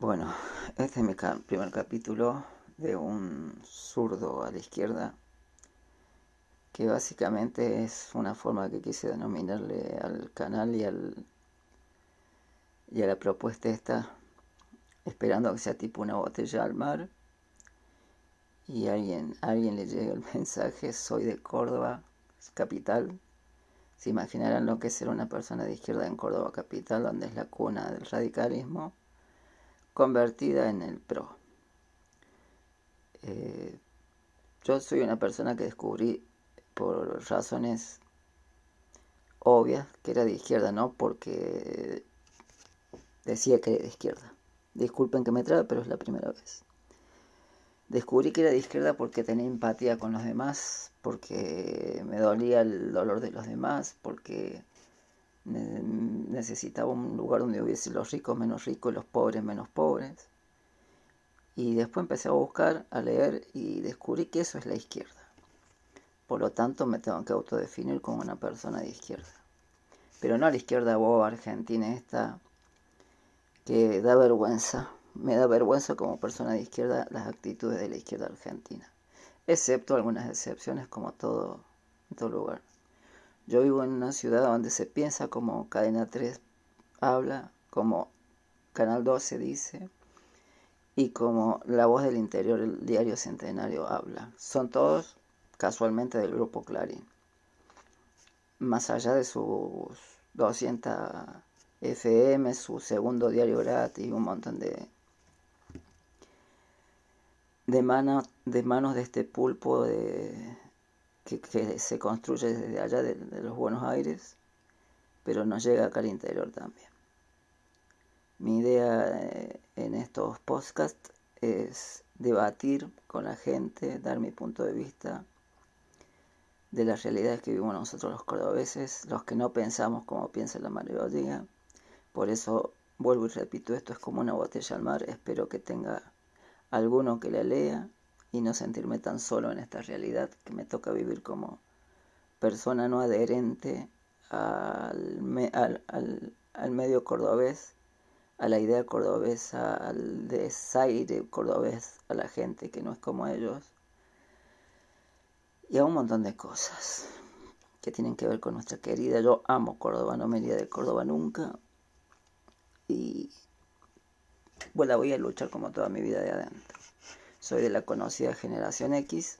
Bueno, este es mi primer capítulo de un zurdo a la izquierda, que básicamente es una forma que quise denominarle al canal y, al, y a la propuesta esta, esperando que sea tipo una botella al mar y alguien, alguien le llegue el mensaje, soy de Córdoba, capital. Se imaginarán lo que es ser una persona de izquierda en Córdoba capital, donde es la cuna del radicalismo convertida en el PRO. Eh, yo soy una persona que descubrí por razones obvias que era de izquierda, no porque decía que era de izquierda. Disculpen que me trabe, pero es la primera vez. Descubrí que era de izquierda porque tenía empatía con los demás, porque me dolía el dolor de los demás, porque necesitaba un lugar donde hubiese los ricos menos ricos y los pobres menos pobres. Y después empecé a buscar, a leer y descubrí que eso es la izquierda. Por lo tanto, me tengo que autodefinir como una persona de izquierda. Pero no a la izquierda boba argentina esta que da vergüenza. Me da vergüenza como persona de izquierda las actitudes de la izquierda argentina. Excepto algunas excepciones como todo, en todo lugar. Yo vivo en una ciudad donde se piensa como Cadena 3 habla, como Canal 12 dice, y como La Voz del Interior, el diario Centenario habla. Son todos casualmente del grupo Clarín. Más allá de sus 200 FM, su segundo diario gratis un montón de, de, de manos de este pulpo de, que, se construye desde allá de, los Buenos Aires, pero nos llega acá al interior también. Mi idea eh, en estos podcasts es debatir con la gente, dar mi punto de vista de las realidades que vivimos nosotros los cordobeses, los que no pensamos como piensa la mayoría. Por eso vuelvo y repito, esto es como una botella al mar, espero que tenga alguno que la lea y no sentirme tan solo en esta realidad que me toca vivir como persona no adherente al, al, al, medio cordobés, a la idea cordobesa, al desaire cordobés, a la gente que no es como ellos, y a un montón de cosas que tienen que ver con nuestra querida. Yo amo Córdoba, no me iría de Córdoba nunca, y bueno, voy a luchar como toda mi vida de adentro. Soy de la conocida generación X,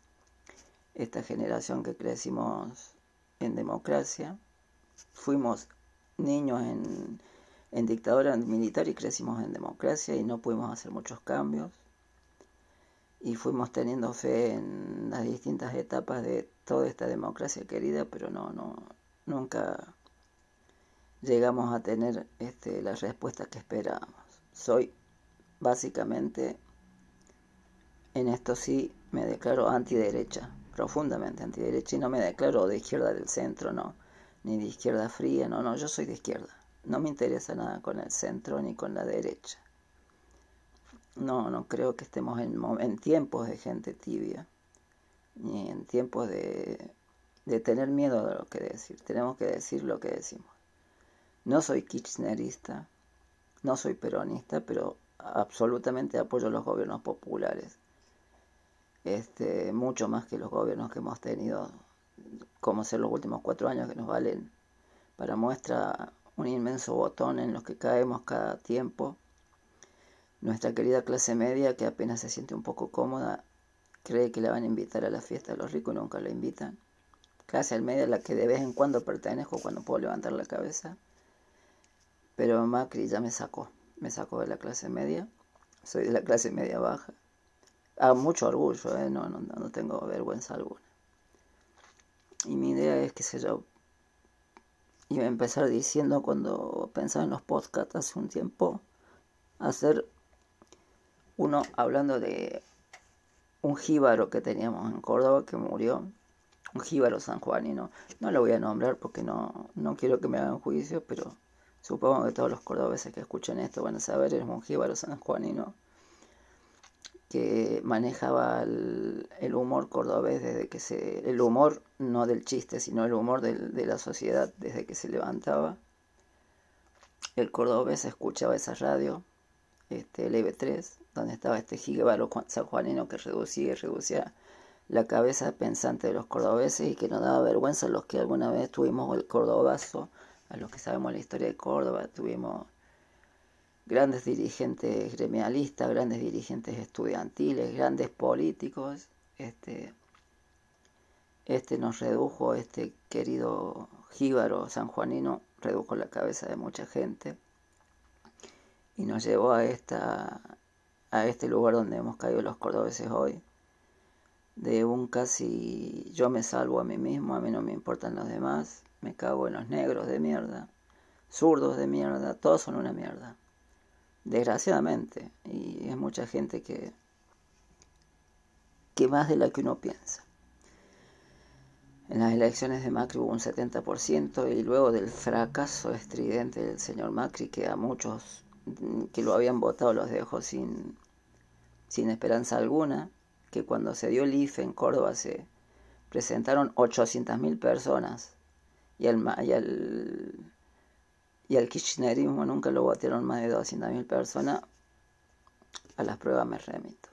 esta generación que crecimos en democracia. Fuimos niños en, en dictadura militar y crecimos en democracia y no pudimos hacer muchos cambios. Y fuimos teniendo fe en las distintas etapas de toda esta democracia querida, pero no, no, nunca llegamos a tener este, la respuesta que esperábamos. Soy básicamente en esto sí me declaro antiderecha, profundamente antiderecha, y no me declaro de izquierda del centro, no, ni de izquierda fría, no, no, yo soy de izquierda. No me interesa nada con el centro ni con la derecha. No, no creo que estemos en, tiempos de gente tibia, ni en tiempos de, de tener miedo de lo que decir. Tenemos que decir lo que decimos. No soy kirchnerista, no soy peronista, pero absolutamente apoyo los gobiernos populares este, mucho más que los gobiernos que hemos tenido, como ser los últimos cuatro años que nos valen para muestra un inmenso botón en los que caemos cada tiempo. Nuestra querida clase media, que apenas se siente un poco cómoda, cree que la van a invitar a la fiesta de los ricos y nunca la invitan. Clase media a la que de vez en cuando pertenezco cuando puedo levantar la cabeza. Pero Macri ya me sacó, me sacó de la clase media. Soy de la clase media baja a mucho orgullo, ¿eh? no, no, no tengo vergüenza alguna. Y mi idea es, que sé yo, iba a empezar diciendo cuando pensaba en los podcasts hace un tiempo, hacer uno hablando de un jíbaro que teníamos en Córdoba que murió, un jíbaro sanjuanino. No lo voy a nombrar porque no, no quiero que me hagan juicio, pero supongo que todos los cordobeses que escuchen esto van a saber, es un jíbaro sanjuanino que manejaba el, humor cordobés desde que se... el humor no del chiste, sino el humor de la sociedad desde que se levantaba. El cordobés escuchaba esa radio este, el EB3, donde estaba este jíbaro sanjuanino que reducía y reducía la cabeza pensante de los cordobeses y que nos daba vergüenza a los que alguna vez tuvimos el cordobazo, a los que sabemos la historia de Córdoba, tuvimos grandes dirigentes gremialistas, grandes dirigentes estudiantiles, grandes políticos. Este, este nos redujo, este querido jíbaro sanjuanino, redujo la cabeza de mucha gente y nos llevó a, esta, a este lugar donde hemos caído los cordobeses hoy. De un casi yo me salvo a mí mismo, a mí no me importan los demás, me cago en los negros de mierda, zurdos de mierda, todos son una mierda. Desgraciadamente, y es mucha gente que, que más de la que uno piensa. En las elecciones de Macri hubo un 70% y luego del fracaso estridente del señor Macri, que a muchos que lo habían votado los dejó sin, sin esperanza alguna, que cuando se dio el IFE en Córdoba se presentaron 800.000 personas y al, y, al, y al kirchnerismo nunca lo votaron más de 200.000 personas, a las pruebas me remito.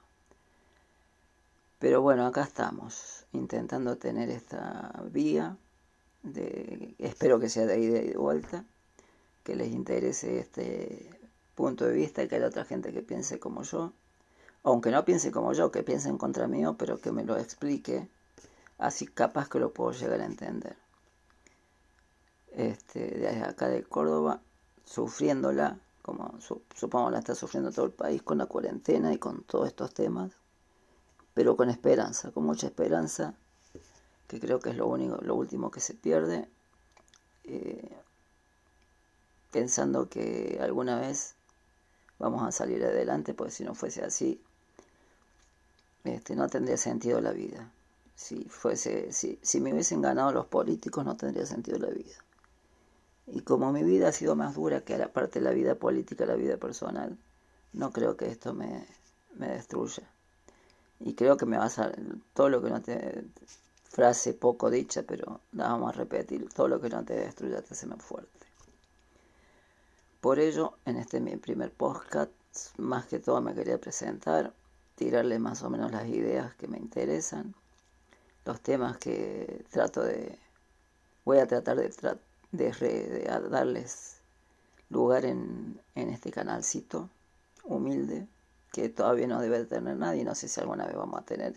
Pero bueno, acá estamos, intentando tener esta vía, espero que sea de ida y de vuelta, que les interese este punto de vista y que haya otra gente que piense como yo, aunque no piense como yo, que piense en contra mío, pero que me lo explique, así capaz que lo puedo llegar a entender. Este, desde acá de Córdoba, sufriéndola, como supongo la está sufriendo todo el país con la cuarentena y con todos estos temas, pero con esperanza, con mucha esperanza, que creo que es lo único, lo último que se pierde, eh, pensando que alguna vez vamos a salir adelante, porque si no fuese así, este, no tendría sentido la vida. Si, fuese, si, si me hubiesen ganado los políticos, no tendría sentido la vida. Y como mi vida ha sido más dura que la parte de la vida política, la vida personal, no creo que esto me, me destruya. Y creo que me va a todo lo que no te. frase poco dicha, pero la vamos a repetir: todo lo que no te destruya te hace más fuerte. Por ello, en este mi primer podcast, más que todo me quería presentar, tirarle más o menos las ideas que me interesan, los temas que trato de, voy a tratar de, de, darles lugar en, en este canalcito humilde que todavía no debe tener nadie, no sé si alguna vez vamos a tener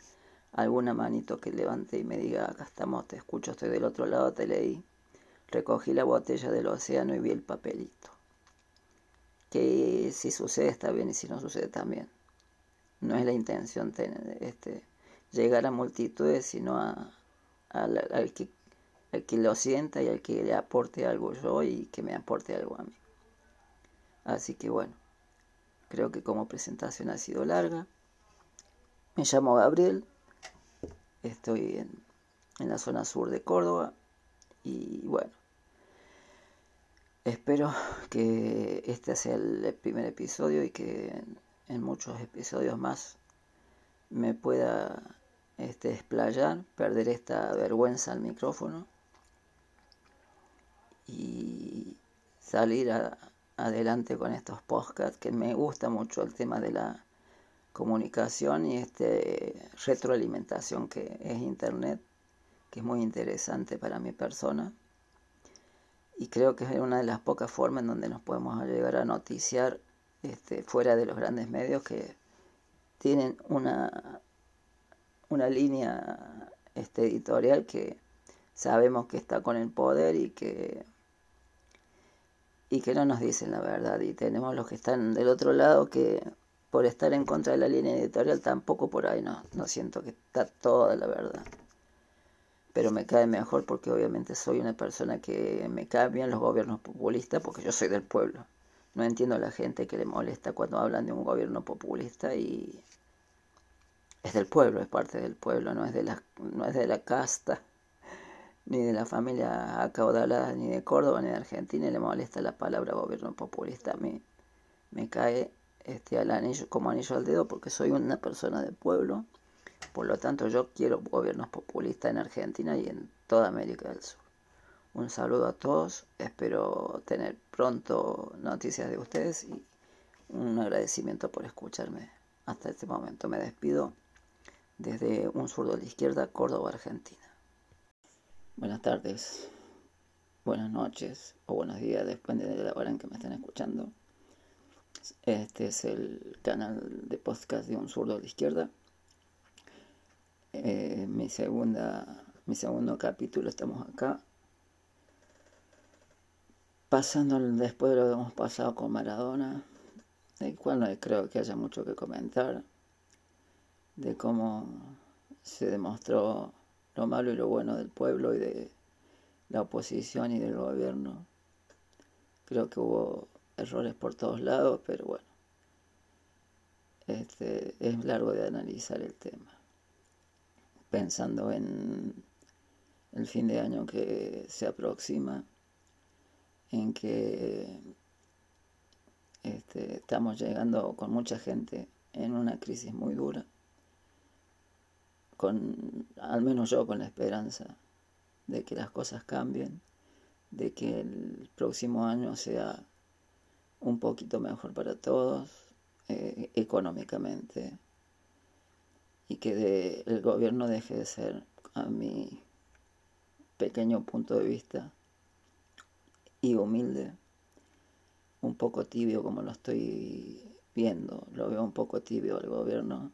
alguna manito que levante y me diga, acá estamos, te escucho, estoy del otro lado, te leí, recogí la botella del océano y vi el papelito. Que si sucede está bien y si no sucede también. No es la intención tener, este, llegar a multitudes, sino a, al, que, al que lo sienta y al que le aporte algo yo y que me aporte algo a mí. Así que bueno, creo que como presentación ha sido larga. Me llamo Gabriel, estoy en, en la zona sur de Córdoba y bueno, Espero que este sea el primer episodio y que en, muchos episodios más me pueda este, explayar, perder esta vergüenza al micrófono y salir adelante con estos podcasts que me gusta mucho el tema de la comunicación y este retroalimentación que es internet que es muy interesante para mi persona. Y creo que es una de las pocas formas en donde nos podemos llegar a noticiar este, fuera de los grandes medios que tienen una, una línea este, editorial que sabemos que está con el poder y que y que no nos dicen la verdad. Y tenemos los que están del otro lado que por estar en contra de la línea editorial tampoco por ahí no, no siento que está toda la verdad. Pero me cae mejor porque obviamente soy una persona que me cae bien los gobiernos populistas porque yo soy del pueblo. No entiendo a la gente que le molesta cuando hablan de un gobierno populista y es del pueblo, es parte del pueblo, no es de la, no es de la casta, ni de la familia acaudalada, ni de Córdoba, ni de Argentina, le molesta la palabra gobierno populista. A mí me cae este, al anillo, como anillo al dedo porque soy una persona del pueblo por lo tanto, yo quiero gobiernos populistas en Argentina y en toda América del Sur. Un saludo a todos, espero tener pronto noticias de ustedes y un agradecimiento por escucharme hasta este momento. Me despido desde un zurdo de la izquierda, Córdoba, Argentina. Buenas tardes, buenas noches o buenos días, depende de la hora en que me estén escuchando. Este es el canal de podcast de un zurdo de la izquierda. Eh, mi segunda, mi segundo capítulo estamos acá. Pasando después de lo que hemos pasado con Maradona, del cual no creo que haya mucho que comentar, de cómo se demostró lo malo y lo bueno del pueblo y de la oposición y del gobierno. Creo que hubo errores por todos lados, pero bueno, este, es largo de analizar el tema. Pensando en el fin de año que se aproxima, en que este, estamos llegando con mucha gente en una crisis muy dura, con, al menos yo con la esperanza de que las cosas cambien, de que el próximo año sea un poquito mejor para todos eh, económicamente y que el gobierno deje de ser, a mi pequeño punto de vista y humilde, un poco tibio como lo estoy viendo, lo veo un poco tibio el gobierno,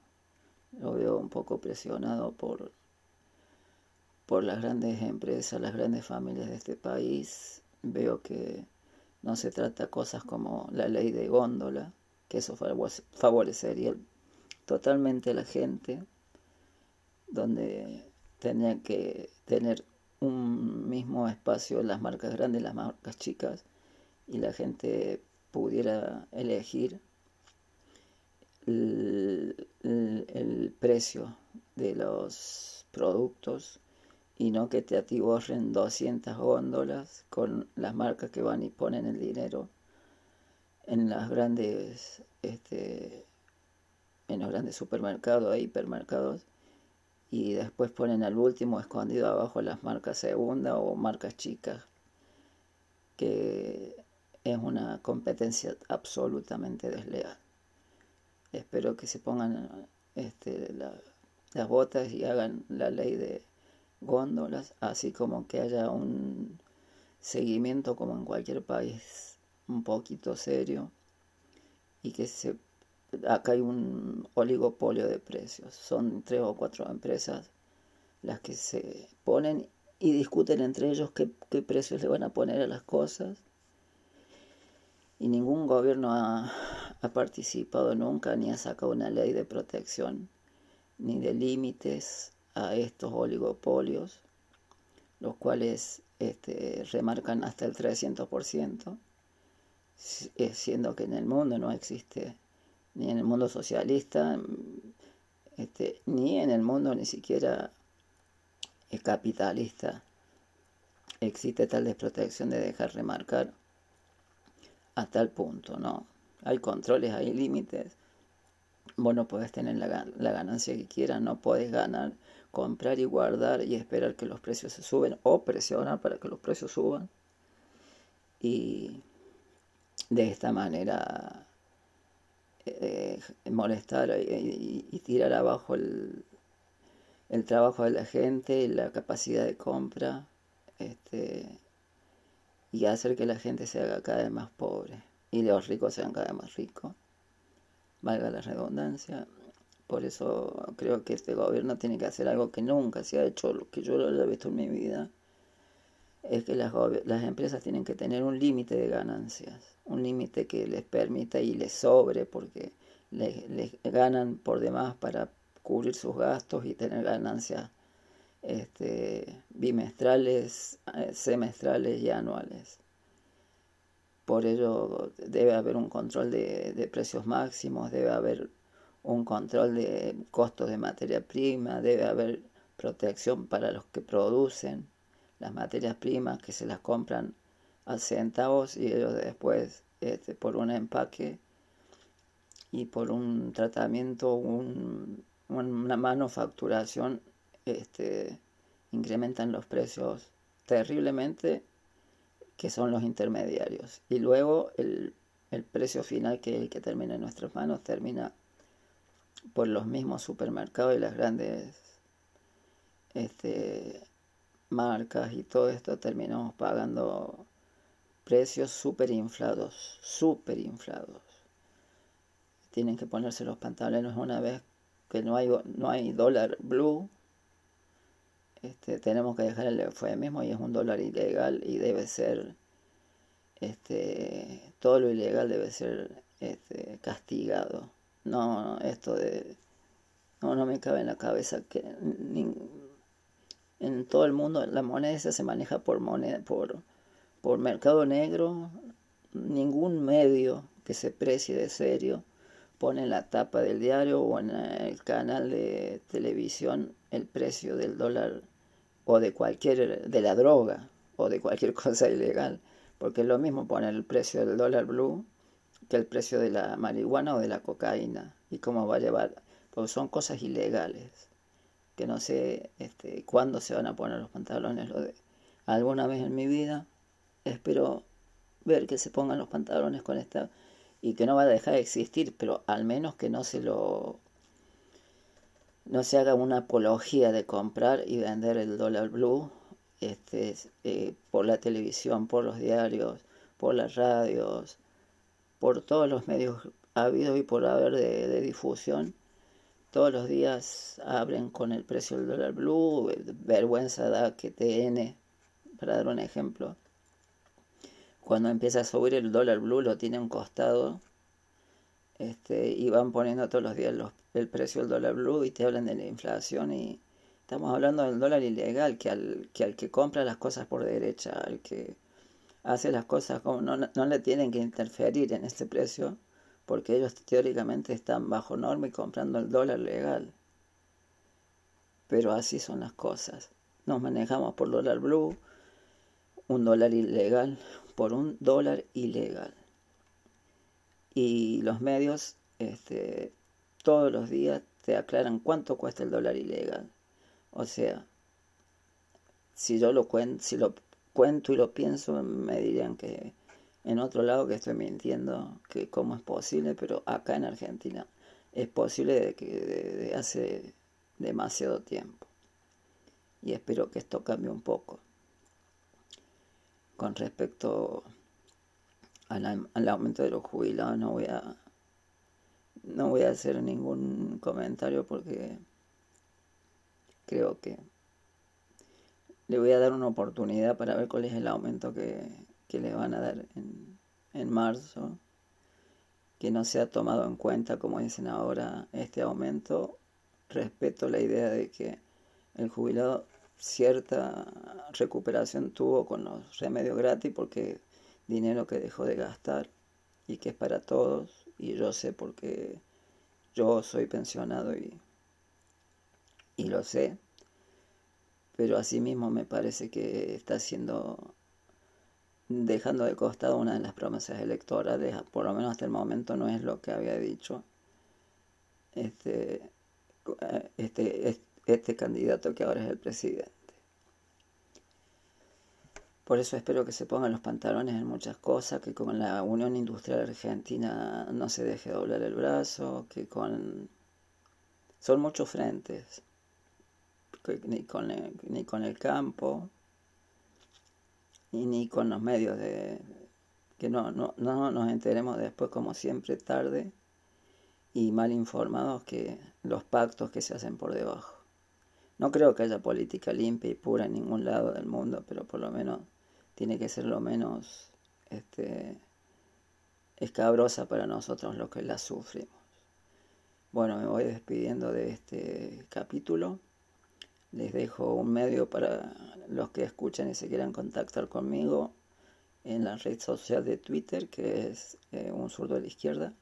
lo veo un poco presionado por, por las grandes empresas, las grandes familias de este país, veo que no se trata cosas como la ley de góndola, que eso favorecería totalmente a la gente, donde tenía que tener un mismo espacio las marcas grandes las marcas chicas, y la gente pudiera elegir el, el precio de los productos y no que te atiborren 200 góndolas con las marcas que van y ponen el dinero en las grandes este, en los grandes supermercados e hipermercados y después ponen al último escondido abajo las marcas segunda o marcas chicas que es una competencia absolutamente desleal espero que se pongan este, las botas y hagan la ley de góndolas, así como que haya un seguimiento como en cualquier país un poquito serio y que se acá hay un oligopolio de precios, son tres o cuatro empresas las que se ponen y discuten entre ellos qué, qué precios le van a poner a las cosas. Y ningún gobierno ha, ha participado nunca ni ha sacado una ley de protección ni de límites a estos oligopolios, los cuales este, remarcan hasta el 300%, eh, siendo que en el mundo no existe, ni en el mundo socialista, este, ni en el mundo ni siquiera eh, capitalista, existe tal desprotección de dejar remarcar a tal punto, ¿no? Hay controles, hay límites. Vos no tener la, la ganancia que quieras, no podés ganar comprar y guardar y esperar que los precios se suben o presionar para que los precios suban y de esta manera eh, molestar y, tirar abajo el, el, trabajo de la gente, la capacidad de compra este, y hacer que la gente se haga cada vez más pobre y los ricos sean cada vez más ricos, valga la redundancia. Por eso creo que este gobierno tiene que hacer algo que nunca se ha hecho, lo que yo lo he visto en mi vida, es que las, las empresas tienen que tener un límite de ganancias, un límite que les permita y les sobre, porque les, ganan por demás para cubrir sus gastos y tener ganancias este, bimestrales, eh, semestrales y anuales. Por ello debe haber un control de, de precios máximos, debe haber un control de costos de materia prima, debe haber protección para los que producen las materias primas que se las compran a centavos y ellos después este, por un empaque y por un tratamiento, un, una manufacturación, este, incrementan los precios terriblemente, que son los intermediarios. Y luego el, el precio final que es el que termina en nuestras manos termina por los mismos supermercados y las grandes este, marcas y todo esto terminamos pagando precios súper inflados, súper inflados. Tienen que ponerse los pantalones una vez que no hay, no hay dólar blue. Este, tenemos que dejar el eufemismo y es un dólar ilegal y debe ser, este, todo lo ilegal debe ser este, castigado. No, esto de, no, no me cabe en la cabeza que en todo el mundo la moneda se maneja por moneda, por por mercado negro, ningún medio que se precie de serio pone en la tapa del diario o en el canal de televisión el precio del dólar o de cualquier, de la droga o de cualquier cosa ilegal, porque es lo mismo poner el precio del dólar blue que el precio de la marihuana o de la cocaína y cómo va a llevar, porque son cosas ilegales, que no sé este, cuándo se van a poner los pantalones, lo de alguna vez en mi vida espero ver que se pongan los pantalones con esta y que no va a dejar de existir, pero al menos que no se lo no se haga una apología de comprar y vender el dólar blue este, eh, por la televisión, por los diarios, por las radios, por todos los medios habidos y por haber de, difusión. Todos los días abren con el precio del dólar blue, vergüenza da que TN, para dar un ejemplo, cuando empieza a subir el dólar blue lo tiene un costado este, y van poniendo todos los días el precio del dólar blue y te hablan de la inflación y estamos hablando del dólar ilegal que al que, al que compra las cosas por derecha, al que hace las cosas como no, no le tienen que interferir en este precio porque ellos teóricamente están bajo norma y comprando el dólar legal. Pero así son las cosas. Nos manejamos por dólar blue, un dólar ilegal, por un dólar ilegal. Y los medios este, todos los días te aclaran cuánto cuesta el dólar ilegal. O sea, si yo lo cuento, si lo cuento y lo pienso, me dirían que en otro lado que estoy mintiendo, que cómo es posible, pero acá en Argentina es posible de que de hace demasiado tiempo. Y espero que esto cambie un poco con respecto al, aumento de los jubilados no voy a no voy a hacer ningún comentario porque creo que le voy a dar una oportunidad para ver cuál es el aumento que, que le van a dar en, en marzo que no se ha tomado en cuenta como dicen ahora este aumento. Respeto la idea de que el jubilado cierta recuperación tuvo con los remedios gratis porque dinero que dejó de gastar y que es para todos y yo sé porque yo soy pensionado y, y lo sé pero asimismo me parece que está haciendo dejando de costado una de las promesas electorales por lo menos hasta el momento no es lo que había dicho este este este candidato que ahora es el presidente. Por eso espero que se pongan los pantalones en muchas cosas, que con la Unión Industrial Argentina no se deje doblar el brazo, que con... Son muchos frentes, ni con el, ni con el campo, y ni con los medios de... que no, no, no nos enteremos después como siempre tarde y mal informados que los pactos que se hacen por debajo. No creo que haya política limpia y pura en ningún lado del mundo, pero por lo menos tiene que ser lo menos este, escabrosa para nosotros los que la sufrimos. Bueno, me voy despidiendo de este capítulo. Les dejo un medio para los que escuchan y se quieran contactar conmigo en la red social de Twitter, que es eh, un zurdo de la izquierda,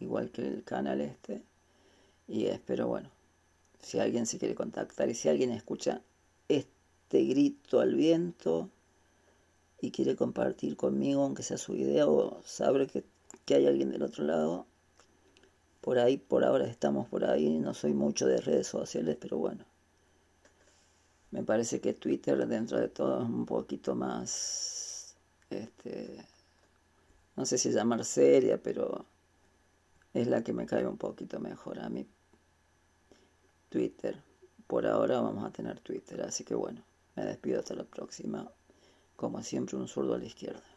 igual que el canal este. Y espero, bueno, si alguien se quiere contactar y si alguien escucha este grito al viento y quiere compartir conmigo, aunque sea su idea, o sabe que, que hay alguien del otro lado, por ahí, por ahora estamos por ahí, no soy mucho de redes sociales, pero bueno, me parece que Twitter dentro de todo es un poquito más, este, no sé si llamar seria, pero es la que me cae un poquito mejor a mí. Twitter. Por ahora vamos a tener Twitter, así que bueno, me despido hasta la próxima. Como siempre, un zurdo a la izquierda.